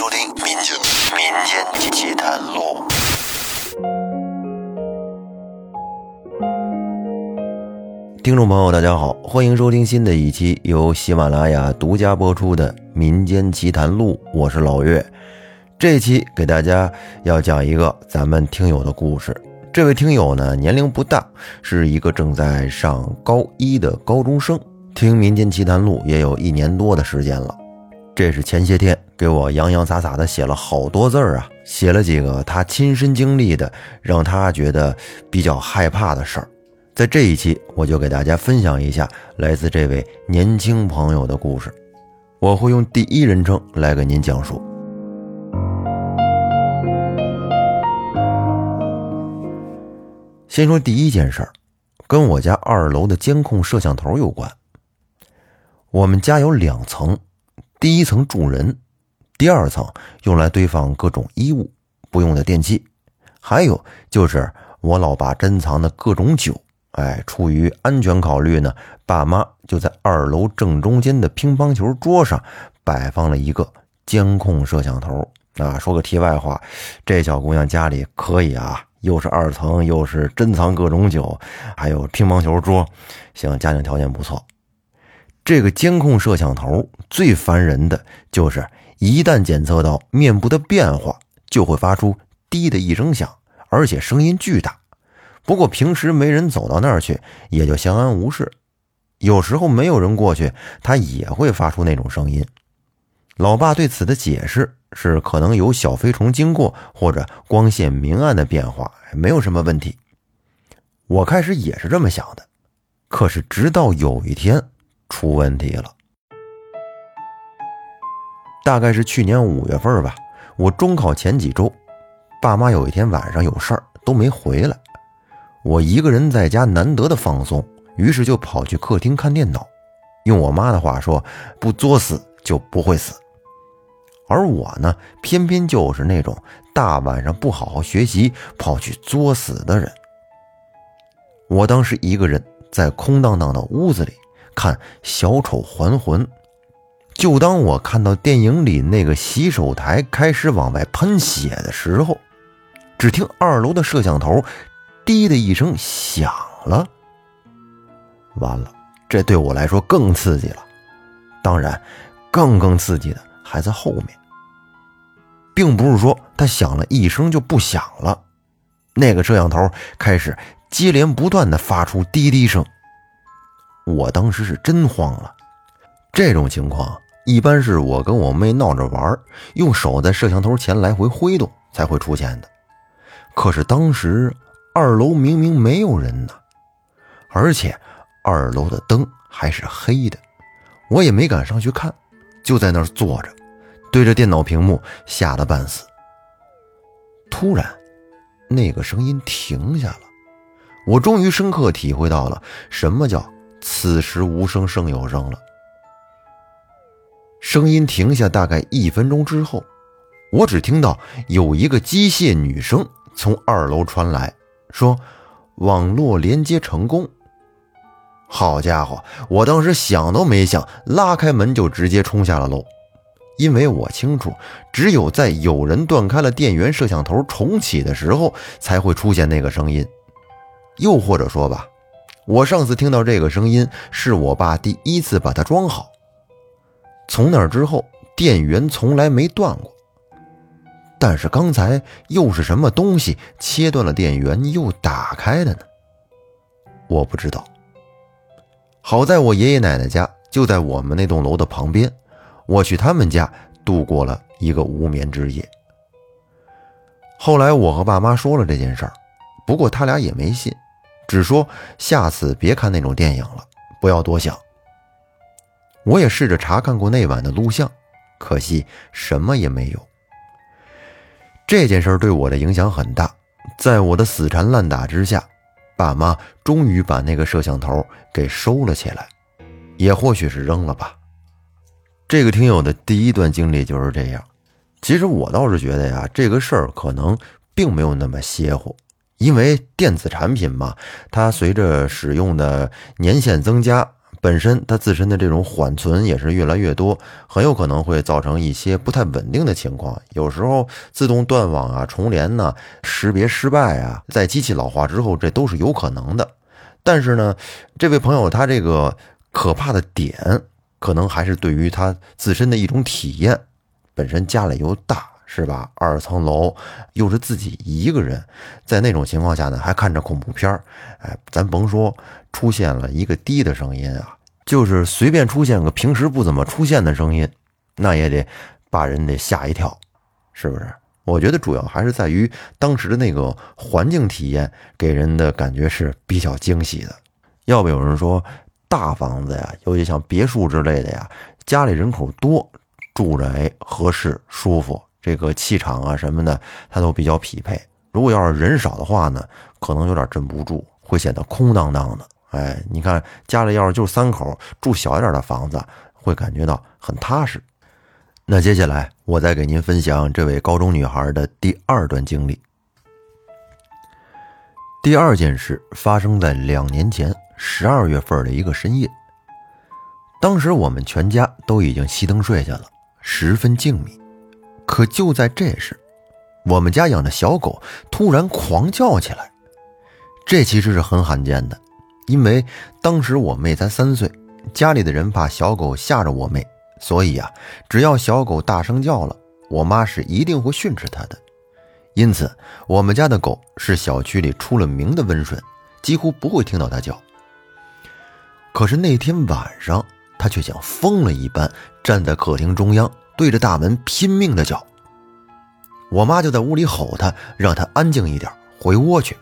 收听《民间民间奇谈录》。听众朋友，大家好，欢迎收听新的一期由喜马拉雅独家播出的《民间奇谈录》，我是老岳。这期给大家要讲一个咱们听友的故事。这位听友呢，年龄不大，是一个正在上高一的高中生，听《民间奇谈录》也有一年多的时间了。这是前些天给我洋洋洒洒的写了好多字儿啊，写了几个他亲身经历的，让他觉得比较害怕的事儿。在这一期，我就给大家分享一下来自这位年轻朋友的故事。我会用第一人称来给您讲述。先说第一件事儿，跟我家二楼的监控摄像头有关。我们家有两层，第一层住人，第二层用来堆放各种衣物、不用的电器，还有就是我老爸珍藏的各种酒。哎，出于安全考虑呢，爸妈就在二楼正中间的乒乓球桌上摆放了一个监控摄像头。啊，说个题外话，这小姑娘家里可以啊，又是二层，又是珍藏各种酒，还有乒乓球桌，行，家庭条件不错。这个监控摄像头最烦人的就是，一旦检测到面部的变化，就会发出滴的一声响，而且声音巨大。不过平时没人走到那儿去，也就相安无事。有时候没有人过去，它也会发出那种声音。老爸对此的解释是，可能有小飞虫经过或者光线明暗的变化，没有什么问题。我开始也是这么想的，可是直到有一天出问题了。大概是去年五月份吧，我中考前几周，爸妈有一天晚上有事儿都没回来。我一个人在家难得的放松，于是就跑去客厅看电脑。用我妈的话说，不作死就不会死。而我呢，偏偏就是那种大晚上不好好学习，跑去作死的人。我当时一个人在空荡荡的屋子里看《小丑还魂》，就当我看到电影里那个洗手台开始往外喷血的时候，只听二楼的摄像头。滴的一声响了，完了，这对我来说更刺激了。当然，更更刺激的还在后面，并不是说它响了一声就不响了，那个摄像头开始接连不断的发出滴滴声。我当时是真慌了。这种情况一般是我跟我妹闹着玩，用手在摄像头前来回挥动才会出现的，可是当时。二楼明明没有人呢，而且二楼的灯还是黑的，我也没敢上去看，就在那儿坐着，对着电脑屏幕吓得半死。突然，那个声音停下了，我终于深刻体会到了什么叫“此时无声胜有声”了。声音停下大概一分钟之后，我只听到有一个机械女声从二楼传来。说：“网络连接成功。”好家伙，我当时想都没想，拉开门就直接冲下了楼，因为我清楚，只有在有人断开了电源摄像头重启的时候，才会出现那个声音。又或者说吧，我上次听到这个声音，是我爸第一次把它装好。从那之后，电源从来没断过。但是刚才又是什么东西切断了电源又打开的呢？我不知道。好在我爷爷奶奶家就在我们那栋楼的旁边，我去他们家度过了一个无眠之夜。后来我和爸妈说了这件事儿，不过他俩也没信，只说下次别看那种电影了，不要多想。我也试着查看过那晚的录像，可惜什么也没有。这件事对我的影响很大，在我的死缠烂打之下，爸妈终于把那个摄像头给收了起来，也或许是扔了吧。这个听友的第一段经历就是这样。其实我倒是觉得呀，这个事儿可能并没有那么邪乎，因为电子产品嘛，它随着使用的年限增加，本身它自身的这种缓存也是越来越多，很有可能会造成一些不太稳定的情况。有时候自动断网啊、重连呢、识别失败啊，在机器老化之后，这都是有可能的。但是呢，这位朋友他这个可怕的点，可能还是对于他自身的一种体验。本身家里又大，是吧？二层楼，又是自己一个人，在那种情况下呢，还看着恐怖片儿，哎，咱甭说。出现了一个低的声音啊，就是随便出现个平时不怎么出现的声音，那也得把人得吓一跳，是不是？我觉得主要还是在于当时的那个环境体验给人的感觉是比较惊喜的。要不有人说大房子呀，尤其像别墅之类的呀，家里人口多，住着哎合适舒服，这个气场啊什么的，它都比较匹配。如果要是人少的话呢，可能有点镇不住，会显得空荡荡的。哎，你看家里要是就三口住小一点的房子，会感觉到很踏实。那接下来我再给您分享这位高中女孩的第二段经历。第二件事发生在两年前十二月份的一个深夜。当时我们全家都已经熄灯睡下了，十分静谧。可就在这时，我们家养的小狗突然狂叫起来，这其实是很罕见的。因为当时我妹才三岁，家里的人怕小狗吓着我妹，所以啊，只要小狗大声叫了，我妈是一定会训斥它的。因此，我们家的狗是小区里出了名的温顺，几乎不会听到它叫。可是那天晚上，它却像疯了一般，站在客厅中央，对着大门拼命的叫。我妈就在屋里吼他，让他安静一点，回窝去。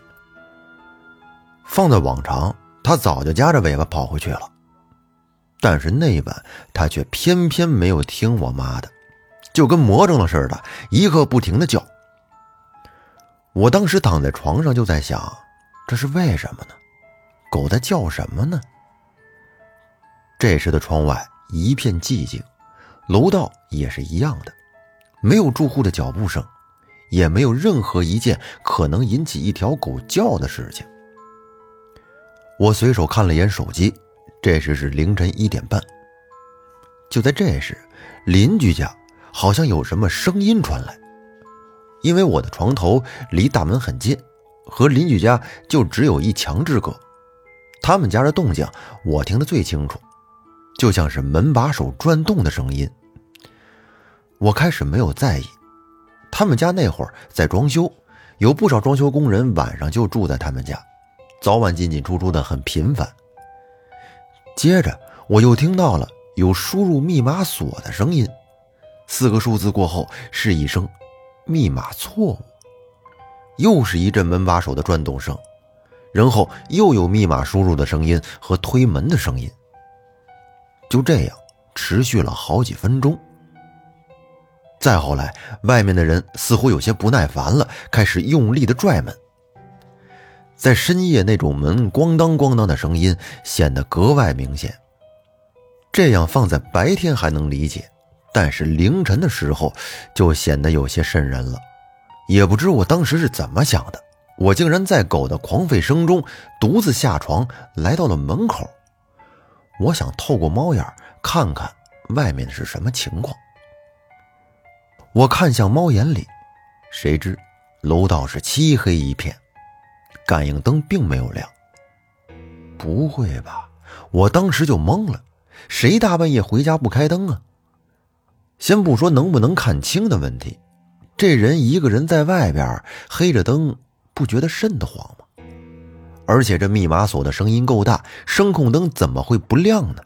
放在往常。他早就夹着尾巴跑回去了，但是那一晚他却偏偏没有听我妈的，就跟魔怔了似的，一刻不停的叫。我当时躺在床上就在想，这是为什么呢？狗在叫什么呢？这时的窗外一片寂静，楼道也是一样的，没有住户的脚步声，也没有任何一件可能引起一条狗叫的事情。我随手看了眼手机，这时是凌晨一点半。就在这时，邻居家好像有什么声音传来。因为我的床头离大门很近，和邻居家就只有一墙之隔，他们家的动静我听得最清楚，就像是门把手转动的声音。我开始没有在意，他们家那会儿在装修，有不少装修工人晚上就住在他们家。早晚进进出出的很频繁。接着，我又听到了有输入密码锁的声音，四个数字过后是一声“密码错误”，又是一阵门把手的转动声，然后又有密码输入的声音和推门的声音。就这样持续了好几分钟。再后来，外面的人似乎有些不耐烦了，开始用力的拽门。在深夜，那种门咣当咣当的声音显得格外明显。这样放在白天还能理解，但是凌晨的时候就显得有些瘆人了。也不知我当时是怎么想的，我竟然在狗的狂吠声中独自下床，来到了门口。我想透过猫眼看看外面是什么情况。我看向猫眼里，谁知楼道是漆黑一片。感应灯并没有亮。不会吧？我当时就懵了。谁大半夜回家不开灯啊？先不说能不能看清的问题，这人一个人在外边黑着灯，不觉得瘆得慌吗？而且这密码锁的声音够大，声控灯怎么会不亮呢？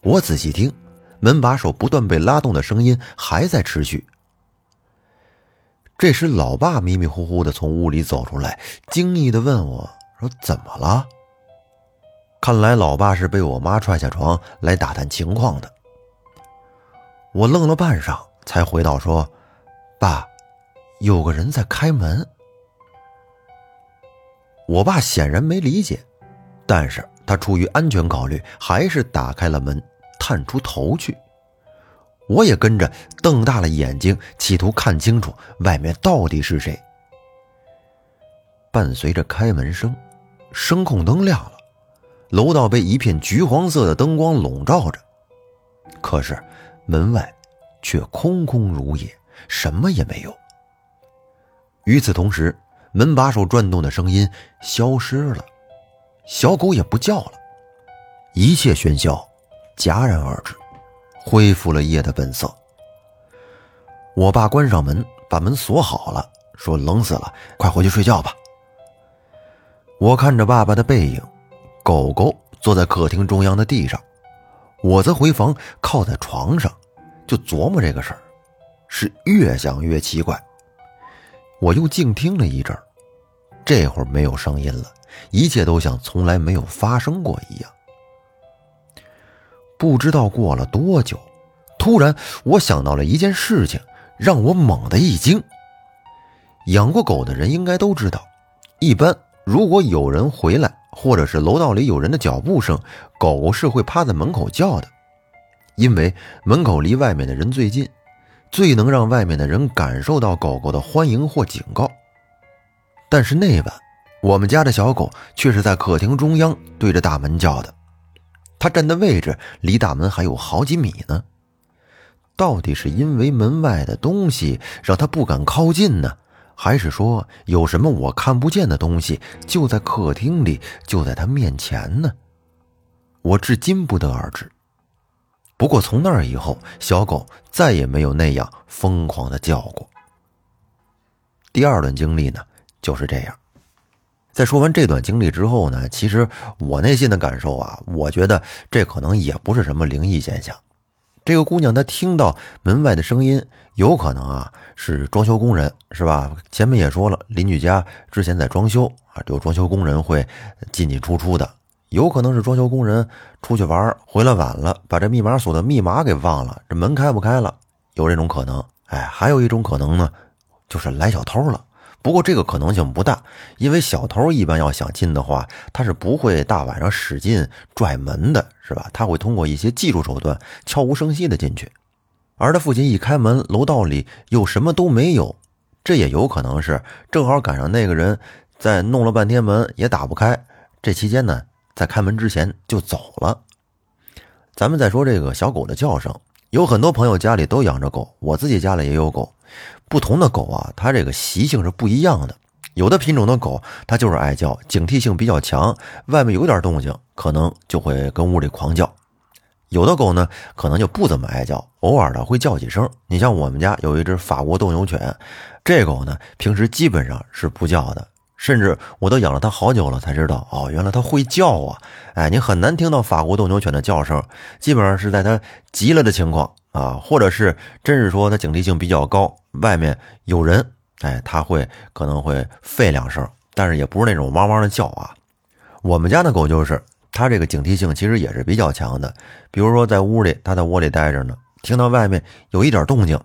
我仔细听，门把手不断被拉动的声音还在持续。这时，老爸迷迷糊糊的从屋里走出来，惊异的问我说：“怎么了？”看来老爸是被我妈踹下床来打探情况的。我愣了半晌，才回道：“说，爸，有个人在开门。”我爸显然没理解，但是他出于安全考虑，还是打开了门，探出头去。我也跟着瞪大了眼睛，企图看清楚外面到底是谁。伴随着开门声，声控灯亮了，楼道被一片橘黄色的灯光笼罩着，可是门外却空空如也，什么也没有。与此同时，门把手转动的声音消失了，小狗也不叫了，一切喧嚣戛然而止，恢复了夜的本色。我爸关上门，把门锁好了，说：“冷死了，快回去睡觉吧。”我看着爸爸的背影，狗狗坐在客厅中央的地上，我则回房靠在床上，就琢磨这个事儿，是越想越奇怪。我又静听了一阵儿，这会儿没有声音了，一切都像从来没有发生过一样。不知道过了多久，突然我想到了一件事情，让我猛地一惊。养过狗的人应该都知道，一般如果有人回来，或者是楼道里有人的脚步声，狗是会趴在门口叫的，因为门口离外面的人最近。最能让外面的人感受到狗狗的欢迎或警告，但是那晚，我们家的小狗却是在客厅中央对着大门叫的，它站的位置离大门还有好几米呢。到底是因为门外的东西让它不敢靠近呢，还是说有什么我看不见的东西就在客厅里，就在它面前呢？我至今不得而知。不过从那儿以后，小狗再也没有那样疯狂的叫过。第二段经历呢，就是这样。在说完这段经历之后呢，其实我内心的感受啊，我觉得这可能也不是什么灵异现象。这个姑娘她听到门外的声音，有可能啊是装修工人，是吧？前面也说了，邻居家之前在装修啊，有装修工人会进进出出的。有可能是装修工人出去玩回来晚了，把这密码锁的密码给忘了，这门开不开了，有这种可能。哎，还有一种可能呢，就是来小偷了。不过这个可能性不大，因为小偷一般要想进的话，他是不会大晚上使劲拽门的，是吧？他会通过一些技术手段悄无声息的进去。而他父亲一开门，楼道里又什么都没有，这也有可能是正好赶上那个人在弄了半天门也打不开，这期间呢。在开门之前就走了。咱们再说这个小狗的叫声，有很多朋友家里都养着狗，我自己家里也有狗。不同的狗啊，它这个习性是不一样的。有的品种的狗，它就是爱叫，警惕性比较强，外面有点动静，可能就会跟屋里狂叫。有的狗呢，可能就不怎么爱叫，偶尔的会叫几声。你像我们家有一只法国斗牛犬，这狗呢，平时基本上是不叫的。甚至我都养了它好久了，才知道哦，原来它会叫啊！哎，你很难听到法国斗牛犬的叫声，基本上是在它急了的情况啊，或者是真是说它警惕性比较高，外面有人，哎，它会可能会吠两声，但是也不是那种汪汪的叫啊。我们家的狗就是，它这个警惕性其实也是比较强的，比如说在屋里，它在窝里待着呢，听到外面有一点动静。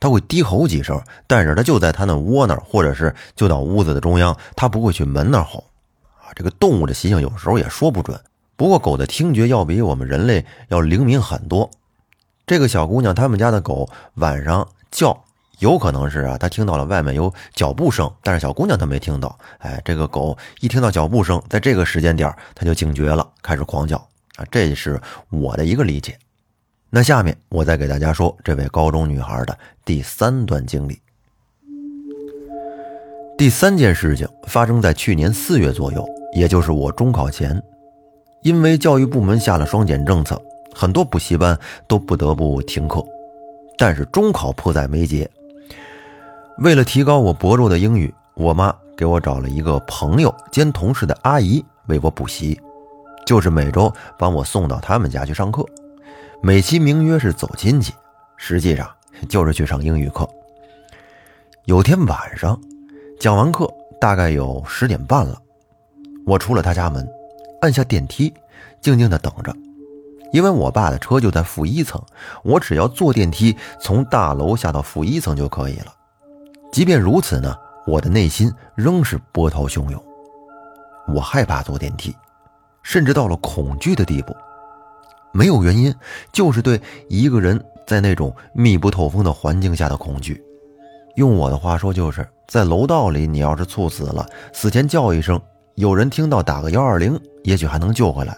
他会低吼几声，但是他就在他那窝那儿，或者是就到屋子的中央，他不会去门那儿吼。啊，这个动物的习性有时候也说不准。不过狗的听觉要比我们人类要灵敏很多。这个小姑娘他们家的狗晚上叫，有可能是啊，她听到了外面有脚步声，但是小姑娘她没听到。哎，这个狗一听到脚步声，在这个时间点它就警觉了，开始狂叫。啊，这是我的一个理解。那下面我再给大家说这位高中女孩的第三段经历。第三件事情发生在去年四月左右，也就是我中考前，因为教育部门下了双减政策，很多补习班都不得不停课。但是中考迫在眉睫，为了提高我薄弱的英语，我妈给我找了一个朋友兼同事的阿姨为我补习，就是每周帮我送到他们家去上课。美其名曰是走亲戚，实际上就是去上英语课。有天晚上，讲完课大概有十点半了，我出了他家门，按下电梯，静静的等着，因为我爸的车就在负一层，我只要坐电梯从大楼下到负一层就可以了。即便如此呢，我的内心仍是波涛汹涌，我害怕坐电梯，甚至到了恐惧的地步。没有原因，就是对一个人在那种密不透风的环境下的恐惧。用我的话说，就是在楼道里，你要是猝死了，死前叫一声，有人听到打个幺二零，也许还能救回来。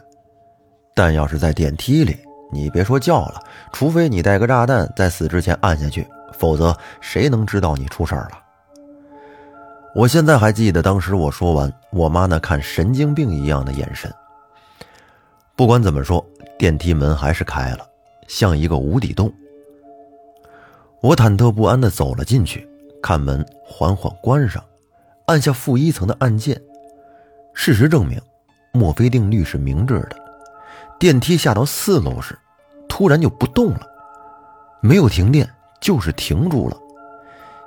但要是在电梯里，你别说叫了，除非你带个炸弹在死之前按下去，否则谁能知道你出事儿了？我现在还记得当时我说完，我妈那看神经病一样的眼神。不管怎么说，电梯门还是开了，像一个无底洞。我忐忑不安地走了进去，看门缓缓关上，按下负一层的按键。事实证明，墨菲定律是明智的。电梯下到四楼时，突然就不动了，没有停电，就是停住了。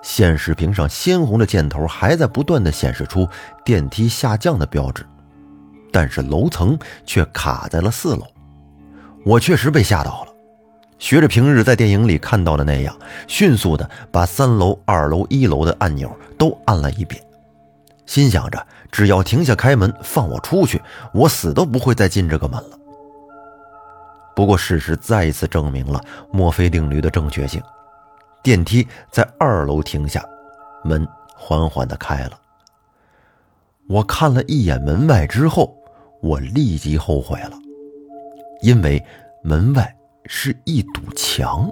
显示屏上鲜红的箭头还在不断的显示出电梯下降的标志，但是楼层却卡在了四楼。我确实被吓到了。学着平日在电影里看到的那样，迅速的把三楼、二楼、一楼的按钮都按了一遍，心想着只要停下开门放我出去，我死都不会再进这个门了。不过事实再一次证明了墨菲定律的正确性，电梯在二楼停下，门缓缓的开了。我看了一眼门外之后，我立即后悔了，因为门外。是一堵墙，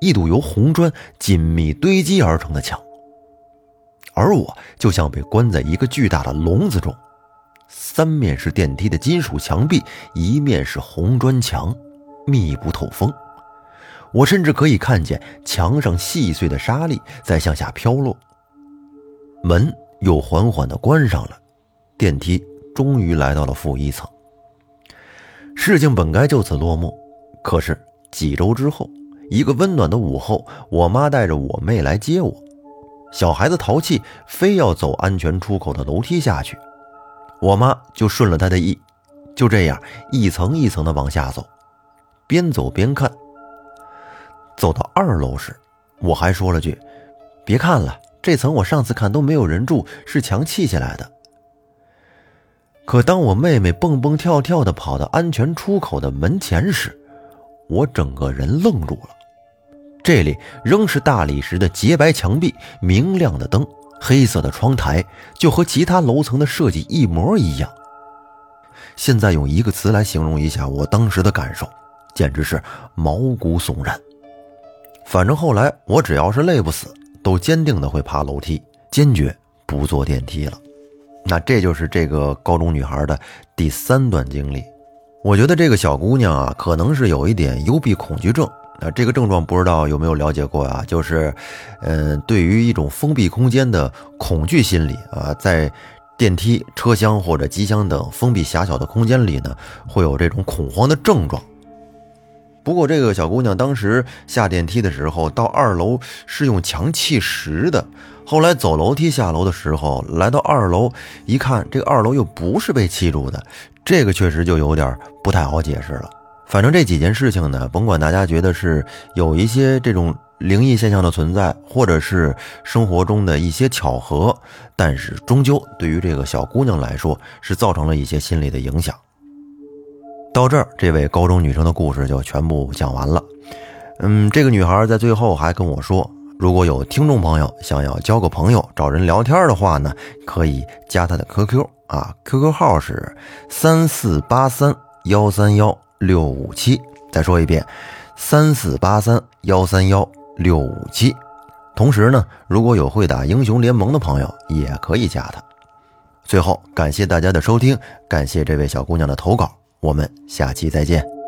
一堵由红砖紧密堆积而成的墙，而我就像被关在一个巨大的笼子中，三面是电梯的金属墙壁，一面是红砖墙，密不透风。我甚至可以看见墙上细碎的沙粒在向下飘落。门又缓缓地关上了，电梯终于来到了负一层。事情本该就此落幕。可是几周之后，一个温暖的午后，我妈带着我妹来接我。小孩子淘气，非要走安全出口的楼梯下去，我妈就顺了他的意，就这样一层一层的往下走，边走边看。走到二楼时，我还说了句：“别看了，这层我上次看都没有人住，是墙砌起来的。”可当我妹妹蹦蹦跳跳的跑到安全出口的门前时，我整个人愣住了，这里仍是大理石的洁白墙壁、明亮的灯、黑色的窗台，就和其他楼层的设计一模一样。现在用一个词来形容一下我当时的感受，简直是毛骨悚然。反正后来我只要是累不死，都坚定的会爬楼梯，坚决不坐电梯了。那这就是这个高中女孩的第三段经历。我觉得这个小姑娘啊，可能是有一点幽闭恐惧症啊。这个症状不知道有没有了解过啊？就是，嗯，对于一种封闭空间的恐惧心理啊，在电梯、车厢或者机箱等封闭狭小的空间里呢，会有这种恐慌的症状。不过，这个小姑娘当时下电梯的时候，到二楼是用墙砌实的。后来走楼梯下楼的时候，来到二楼一看，这个二楼又不是被砌住的。这个确实就有点不太好解释了。反正这几件事情呢，甭管大家觉得是有一些这种灵异现象的存在，或者是生活中的一些巧合，但是终究对于这个小姑娘来说，是造成了一些心理的影响。到这儿，这位高中女生的故事就全部讲完了。嗯，这个女孩在最后还跟我说，如果有听众朋友想要交个朋友、找人聊天的话呢，可以加她的 QQ。啊，QQ 号是三四八三幺三幺六五七。再说一遍，三四八三幺三幺六五七。同时呢，如果有会打英雄联盟的朋友，也可以加他。最后，感谢大家的收听，感谢这位小姑娘的投稿，我们下期再见。